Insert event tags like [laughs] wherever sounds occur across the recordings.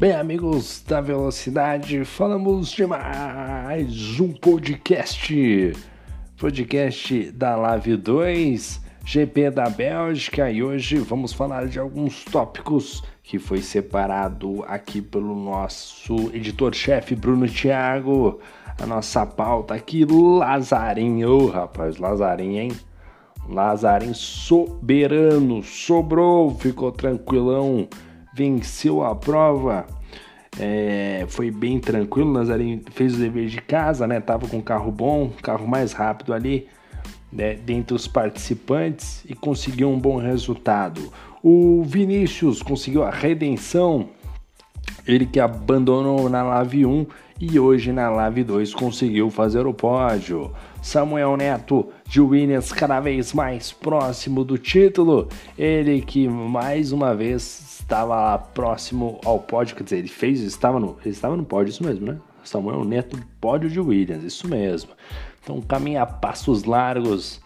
Bem, amigos da velocidade, falamos de mais um podcast. Podcast da Live 2, GP da Bélgica, e hoje vamos falar de alguns tópicos que foi separado aqui pelo nosso editor-chefe Bruno Thiago. A nossa pauta aqui, Lazarinho, oh, rapaz, Lazarinho, hein? Lazarinho soberano, sobrou, ficou tranquilão venceu a prova. É, foi bem tranquilo, Nazarinho fez o dever de casa, né? Tava com um carro bom, carro mais rápido ali, né? dentre os participantes e conseguiu um bom resultado. O Vinícius conseguiu a redenção, ele que abandonou na Lave 1 e hoje na Live 2 conseguiu fazer o pódio. Samuel Neto de Williams cada vez mais próximo do título. Ele que mais uma vez estava próximo ao pódio, quer dizer, ele fez, estava no, ele estava no pódio, isso mesmo, né? Samuel Neto, pódio de Williams, isso mesmo. Então caminha a passos largos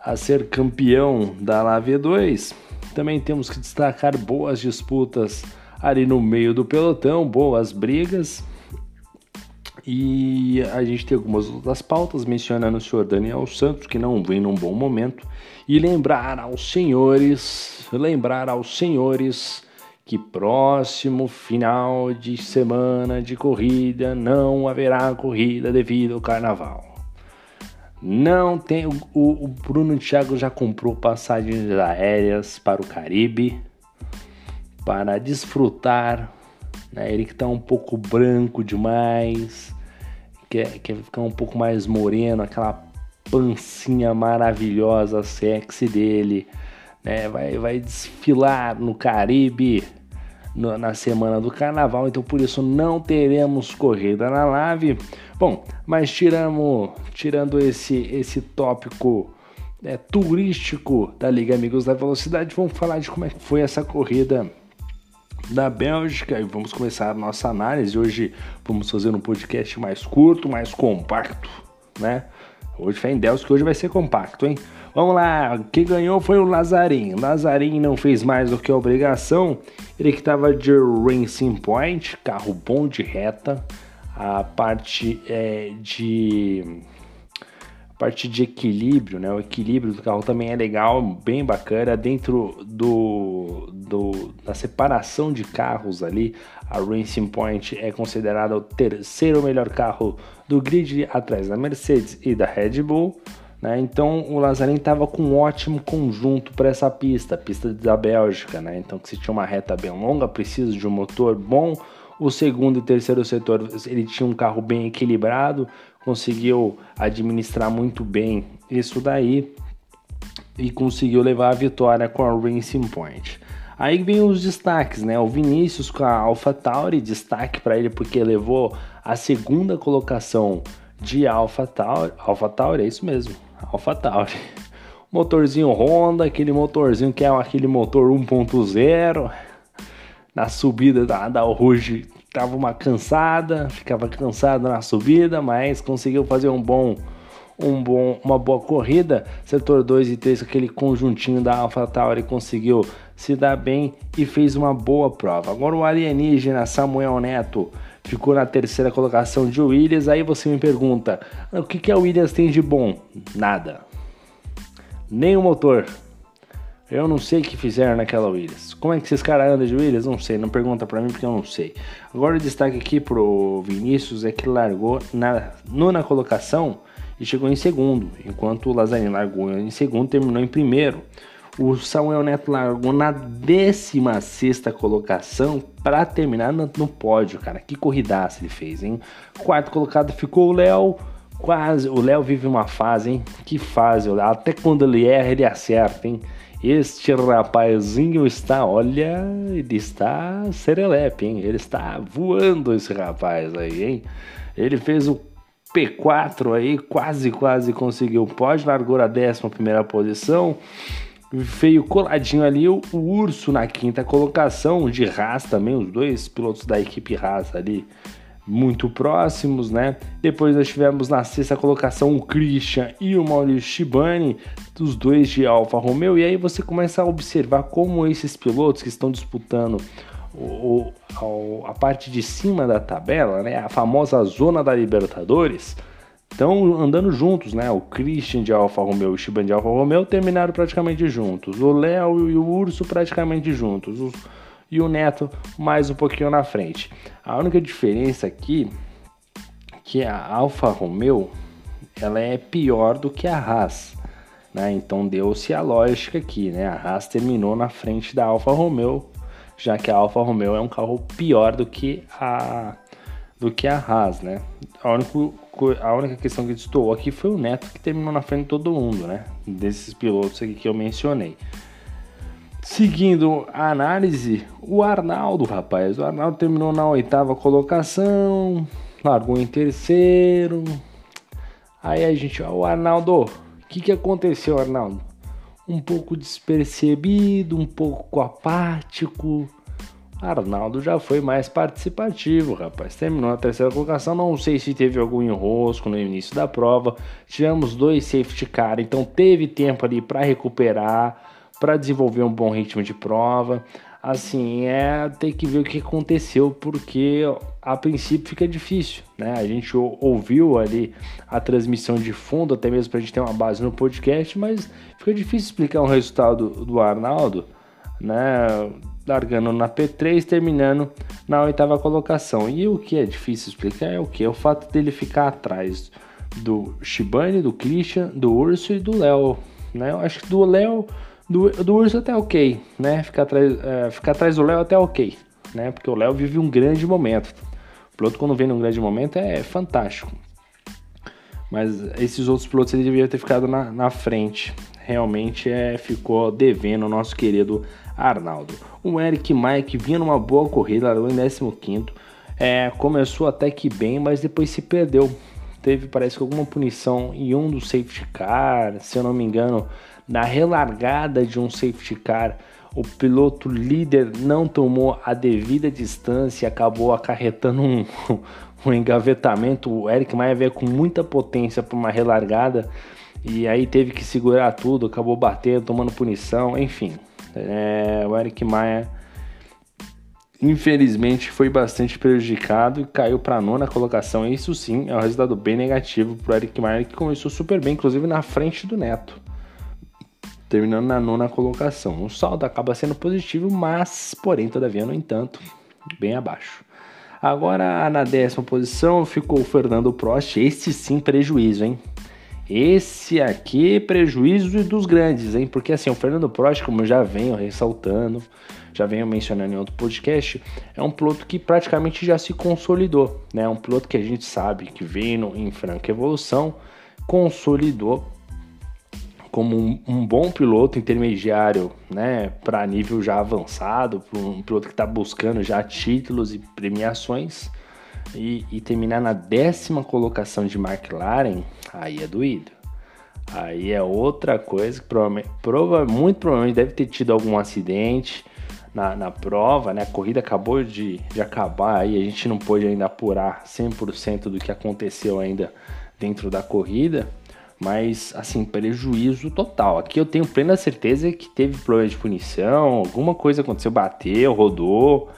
a ser campeão da Live 2. Também temos que destacar boas disputas ali no meio do pelotão, boas brigas. E a gente tem algumas outras pautas mencionando o senhor Daniel Santos, que não vem num bom momento. E lembrar aos senhores, lembrar aos senhores que próximo final de semana de corrida não haverá corrida devido ao carnaval. Não tem. O, o Bruno Thiago já comprou passagens aéreas para o Caribe para desfrutar. Né? Ele que está um pouco branco demais quer, quer ficar um pouco mais moreno, aquela pancinha maravilhosa, sexy dele, né? Vai, vai desfilar no Caribe no, na semana do Carnaval, então por isso não teremos corrida na live. Bom, mas tiramos, tirando esse esse tópico é, turístico da Liga Amigos da Velocidade, vamos falar de como é que foi essa corrida da Bélgica e vamos começar a nossa análise. Hoje vamos fazer um podcast mais curto, mais compacto, né? Hoje fé em Deus que hoje vai ser compacto, hein? Vamos lá, quem ganhou foi o Lazarin. Lazarin não fez mais do que a obrigação. Ele que estava de Racing Point, carro bom de reta. A parte é, de parte de equilíbrio, né? O equilíbrio do carro também é legal, bem bacana. Dentro do, do da separação de carros ali, a Racing Point é considerada o terceiro melhor carro do grid atrás da Mercedes e da Red Bull. Né? Então o Lazarin estava com um ótimo conjunto para essa pista, pista da Bélgica. Né? Então que se tinha uma reta bem longa, precisa de um motor bom. O segundo e terceiro setor ele tinha um carro bem equilibrado, conseguiu administrar muito bem isso daí e conseguiu levar a vitória com a Racing Point. Aí vem os destaques, né? O Vinícius com a AlphaTauri, destaque para ele porque levou a segunda colocação de AlphaTauri. AlphaTauri, é isso mesmo, AlphaTauri. Motorzinho Honda, aquele motorzinho que é aquele motor 1.0. Na subida da, da Rouge tava uma cansada, ficava cansado na subida, mas conseguiu fazer um bom um bom, uma boa corrida. Setor 2 e 3, aquele conjuntinho da AlphaTauri conseguiu se dar bem e fez uma boa prova. Agora o alienígena Samuel Neto ficou na terceira colocação de Williams. Aí você me pergunta: o que, que a Williams tem de bom? Nada. Nem o motor. Eu não sei o que fizeram naquela Williams. Como é que esses caras andam de Williams? Não sei, não pergunta para mim porque eu não sei. Agora o destaque aqui pro Vinícius é que largou na nona colocação e chegou em segundo, enquanto o Lazarini largou em segundo, terminou em primeiro. O Samuel Neto largou na 16 colocação para terminar no, pódio, cara. Que corridaça ele fez, hein? Quarto colocado ficou o Léo. Quase. O Léo vive uma fase, hein? Que fase. Até quando ele erra, ele acerta, hein? Este rapazinho está, olha, ele está serelepe, hein? Ele está voando esse rapaz aí, hein? Ele fez o P4 aí, quase, quase conseguiu pode, largou a 11 primeira posição. Veio coladinho ali o, o Urso na quinta colocação, de Haas também, os dois pilotos da equipe Haas ali muito próximos, né? Depois nós tivemos na sexta colocação o Christian e o Maurício Shibani, dos dois de Alfa Romeo, e aí você começa a observar como esses pilotos que estão disputando o, a, a parte de cima da tabela, né, a famosa zona da Libertadores, estão andando juntos, né? O Christian de Alfa Romeo e o Shiban de Alfa Romeo terminaram praticamente juntos. O Léo e o Urso praticamente juntos. Os, e o Neto mais um pouquinho na frente. A única diferença aqui é que a Alfa Romeo ela é pior do que a Haas. Né? Então deu-se a lógica aqui, né? A Haas terminou na frente da Alfa Romeo, já que a Alfa Romeo é um carro pior do que a do que a Haas, né? A única, a única questão que estou aqui foi o Neto que terminou na frente de todo mundo, né? Desses pilotos aqui que eu mencionei. Seguindo a análise, o Arnaldo, rapaz. O Arnaldo terminou na oitava colocação, largou em terceiro. Aí a gente, ó, o Arnaldo, o que, que aconteceu, Arnaldo? Um pouco despercebido, um pouco apático. Arnaldo já foi mais participativo, rapaz. Terminou a terceira colocação. Não sei se teve algum enrosco no início da prova. Tivemos dois safety car, então teve tempo ali para recuperar para desenvolver um bom ritmo de prova. Assim, é ter que ver o que aconteceu, porque a princípio fica difícil, né? A gente ouviu ali a transmissão de fundo, até mesmo para a gente ter uma base no podcast, mas fica difícil explicar um resultado do Arnaldo, né? Largando na P3, terminando na oitava colocação. E o que é difícil explicar é o que? É o fato dele ficar atrás do Shibane, do Christian, do Urso e do Léo. Né? Eu acho que do Léo do, do Urso até ok, né? Ficar atrás, é, ficar atrás do Léo até ok, né? Porque o Léo vive um grande momento. O piloto quando vem num grande momento é fantástico. Mas esses outros pilotos ele deveria ter ficado na, na frente. Realmente é, ficou devendo o nosso querido Arnaldo. O Eric Mike vinha numa boa corrida, largou em 15. É, começou até que bem, mas depois se perdeu. Teve, parece que, alguma punição em um do safety car, se eu não me engano, na relargada de um safety car, o piloto líder não tomou a devida distância e acabou acarretando um, [laughs] um engavetamento. O Eric Maia veio com muita potência para uma relargada e aí teve que segurar tudo, acabou batendo, tomando punição, enfim. É, o Eric Maia infelizmente foi bastante prejudicado e caiu para a nona colocação. Isso sim é um resultado bem negativo para o Eric Maia que começou super bem, inclusive na frente do Neto terminando na nona colocação. O saldo acaba sendo positivo, mas, porém, todavia, no entanto, bem abaixo. Agora, na décima posição, ficou o Fernando Prost. Esse sim, prejuízo, hein? Esse aqui, prejuízo dos grandes, hein? Porque assim, o Fernando Prost, como eu já venho ressaltando, já venho mencionando em outro podcast, é um piloto que praticamente já se consolidou, né? É um piloto que a gente sabe que veio em franca evolução, consolidou como um, um, bom piloto intermediário, né, para nível já avançado, um piloto que está buscando já títulos e premiações, e, e, terminar na décima colocação de McLaren, aí é doído. Aí é outra coisa que provavelmente, prova, muito provavelmente deve ter tido algum acidente na, na prova, né? A corrida acabou de, de acabar aí, a gente não pôde ainda apurar 100% do que aconteceu ainda dentro da corrida mas assim, prejuízo total. Aqui eu tenho plena certeza que teve problema de punição, alguma coisa aconteceu, bateu, rodou,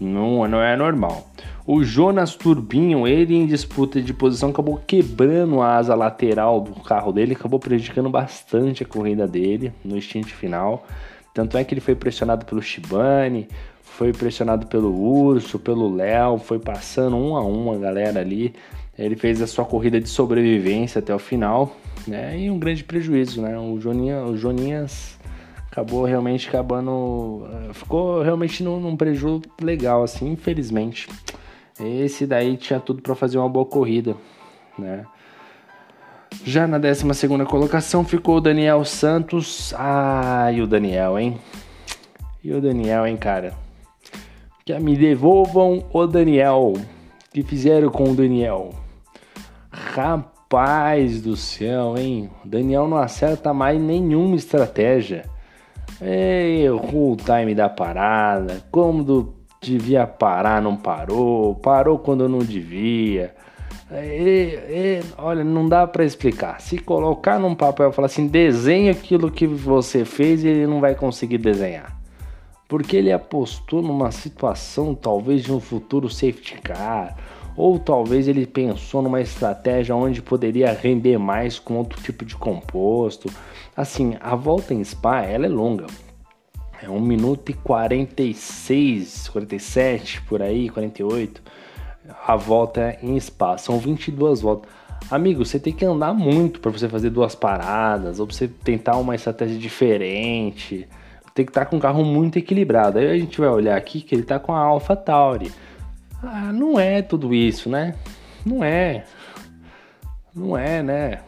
não, não é normal. O Jonas Turbinho, ele em disputa de posição, acabou quebrando a asa lateral do carro dele, acabou prejudicando bastante a corrida dele no stint final. Tanto é que ele foi pressionado pelo Shibane, foi pressionado pelo Urso, pelo Léo, foi passando um a um a galera ali. Ele fez a sua corrida de sobrevivência até o final, né? E um grande prejuízo, né? O, Joninha, o Joninhas acabou realmente acabando. Eh, ficou realmente num, num prejuízo legal, assim, infelizmente. Esse daí tinha tudo para fazer uma boa corrida, né? Já na 12 colocação ficou o Daniel Santos. Ah, o Daniel, hein? E o Daniel, hein, cara? Que me devolvam o Daniel. O que fizeram com o Daniel? Rapaz do céu, hein? O Daniel não acerta mais nenhuma estratégia. Errou o time da parada. Como devia parar, não parou. Parou quando não devia. olha, não dá para explicar. Se colocar num papel e falar assim, desenhe aquilo que você fez, ele não vai conseguir desenhar. porque ele apostou numa situação talvez de um futuro safety car, ou talvez ele pensou numa estratégia onde poderia render mais com outro tipo de composto. Assim, a volta em Spa ela é longa, é 1 minuto e 46, 47 por aí, 48. A volta em Spa, são 22 voltas. Amigo, você tem que andar muito para você fazer duas paradas, ou pra você tentar uma estratégia diferente. Tem que estar tá com o carro muito equilibrado. Aí a gente vai olhar aqui que ele tá com a Alpha Tauri. Ah, não é tudo isso, né? Não é. Não é, né?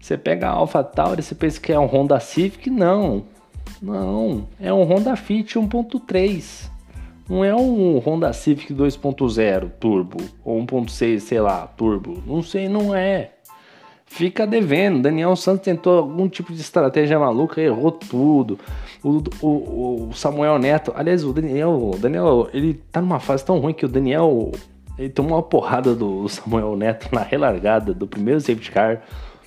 Você pega a Alpha Tauri, você pensa que é um Honda Civic? Não. Não, é um Honda Fit 1.3. Não é um Honda Civic 2.0 turbo ou 1.6, sei lá, turbo. Não sei, não é. Fica devendo. Daniel Santos tentou algum tipo de estratégia maluca, errou tudo. O, o, o Samuel Neto, aliás, o Daniel, o Daniel, ele tá numa fase tão ruim que o Daniel ele tomou uma porrada do Samuel Neto na relargada do primeiro safety car.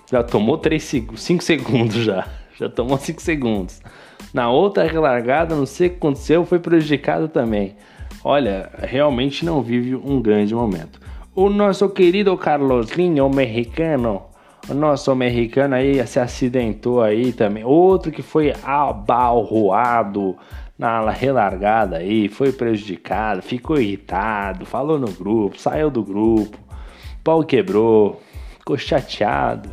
Já tomou 5 segundos já. Já tomou 5 segundos. Na outra relargada, não sei o que aconteceu, foi prejudicado também. Olha, realmente não vive um grande momento. O nosso querido Carloslinho, o mexicano, o nosso mexicano aí se acidentou aí também. Outro que foi abalroado na relargada aí, foi prejudicado, ficou irritado, falou no grupo, saiu do grupo, pau quebrou, ficou chateado.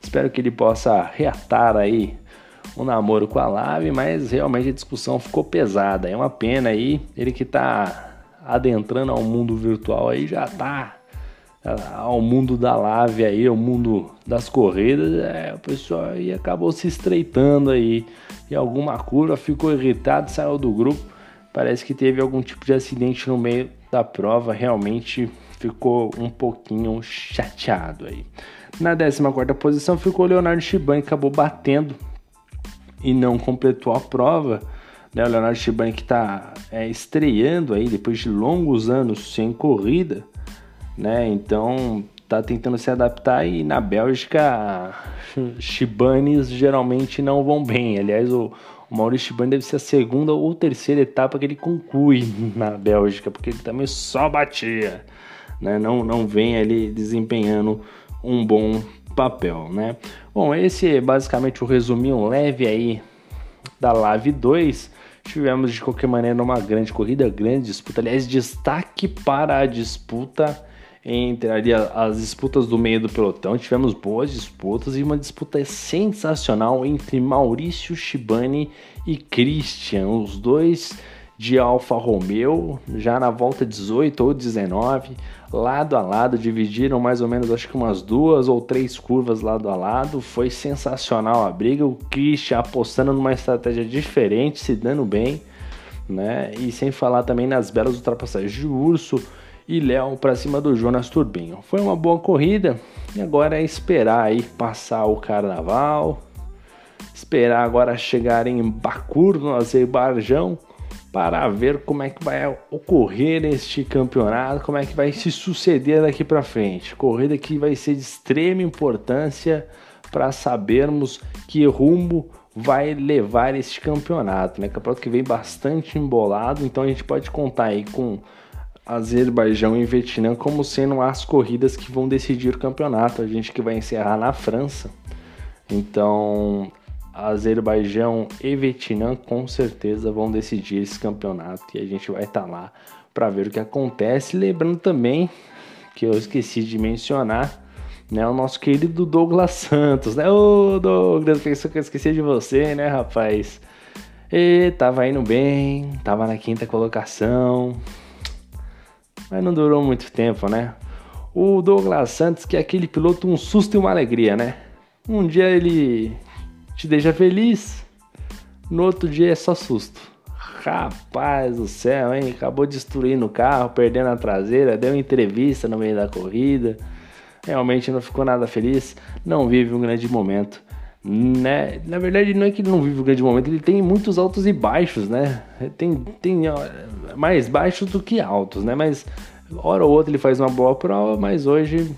Espero que ele possa reatar aí um namoro com a Lave, mas realmente a discussão ficou pesada. É uma pena aí, ele que tá adentrando ao mundo virtual aí já tá ao mundo da Lave aí, ao mundo das corridas, é, o pessoal aí acabou se estreitando aí. E alguma curva ficou irritado, saiu do grupo. Parece que teve algum tipo de acidente no meio da prova, realmente ficou um pouquinho chateado aí. Na 14 posição ficou Leonardo Shibani, acabou batendo e não completou a prova. Né? O Leonardo Shibani que está é, estreando aí depois de longos anos sem corrida, né? Então tá tentando se adaptar e na Bélgica Shibanes geralmente não vão bem. Aliás, o, o Maurício Shibani deve ser a segunda ou terceira etapa que ele conclui [laughs] na Bélgica, porque ele também só batia, né? Não, não vem ali desempenhando um bom papel, né? Bom, esse é basicamente o resuminho leve aí da Live 2. Tivemos de qualquer maneira uma grande corrida, grande disputa. Aliás, destaque para a disputa entre ali as disputas do meio do pelotão. Tivemos boas disputas e uma disputa sensacional entre Maurício Shibani e Christian, os dois de Alfa Romeo, já na volta 18 ou 19, lado a lado, dividiram mais ou menos acho que umas duas ou três curvas lado a lado. Foi sensacional a briga, o Christian apostando numa estratégia diferente, se dando bem, né? E sem falar também nas belas ultrapassagens de Urso e Léo para cima do Jonas Turbinho. Foi uma boa corrida e agora é esperar aí passar o carnaval, esperar agora chegar em Bakur, no Azerbaijão para ver como é que vai ocorrer este campeonato, como é que vai se suceder daqui para frente. Corrida que vai ser de extrema importância para sabermos que rumo vai levar este campeonato, né? Campeonato que vem bastante embolado, então a gente pode contar aí com Azerbaijão e Vietnã como sendo as corridas que vão decidir o campeonato. A gente que vai encerrar na França. Então, Azerbaijão e Vietnã com certeza vão decidir esse campeonato e a gente vai estar tá lá para ver o que acontece. Lembrando também que eu esqueci de mencionar, né, o nosso querido Douglas Santos, né? Ô Douglas, pensou que eu esqueci de você, né, rapaz? E tava indo bem, tava na quinta colocação, mas não durou muito tempo, né? O Douglas Santos, que é aquele piloto, um susto e uma alegria, né? Um dia ele te deixa feliz, no outro dia é só susto. Rapaz do céu, hein? Acabou destruindo o carro, perdendo a traseira, deu entrevista no meio da corrida. Realmente não ficou nada feliz, não vive um grande momento. Né? Na verdade, não é que ele não vive um grande momento, ele tem muitos altos e baixos, né? Tem, tem mais baixos do que altos, né? Mas hora ou outra ele faz uma boa prova, mas hoje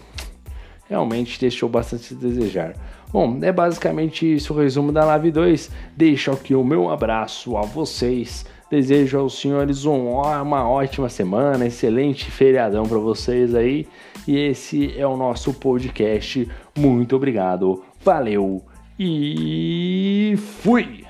realmente deixou bastante a desejar. Bom, é basicamente isso o resumo da Live 2. Deixo aqui o meu abraço a vocês. Desejo aos senhores uma ótima semana, excelente feriadão para vocês aí. E esse é o nosso podcast. Muito obrigado, valeu e fui!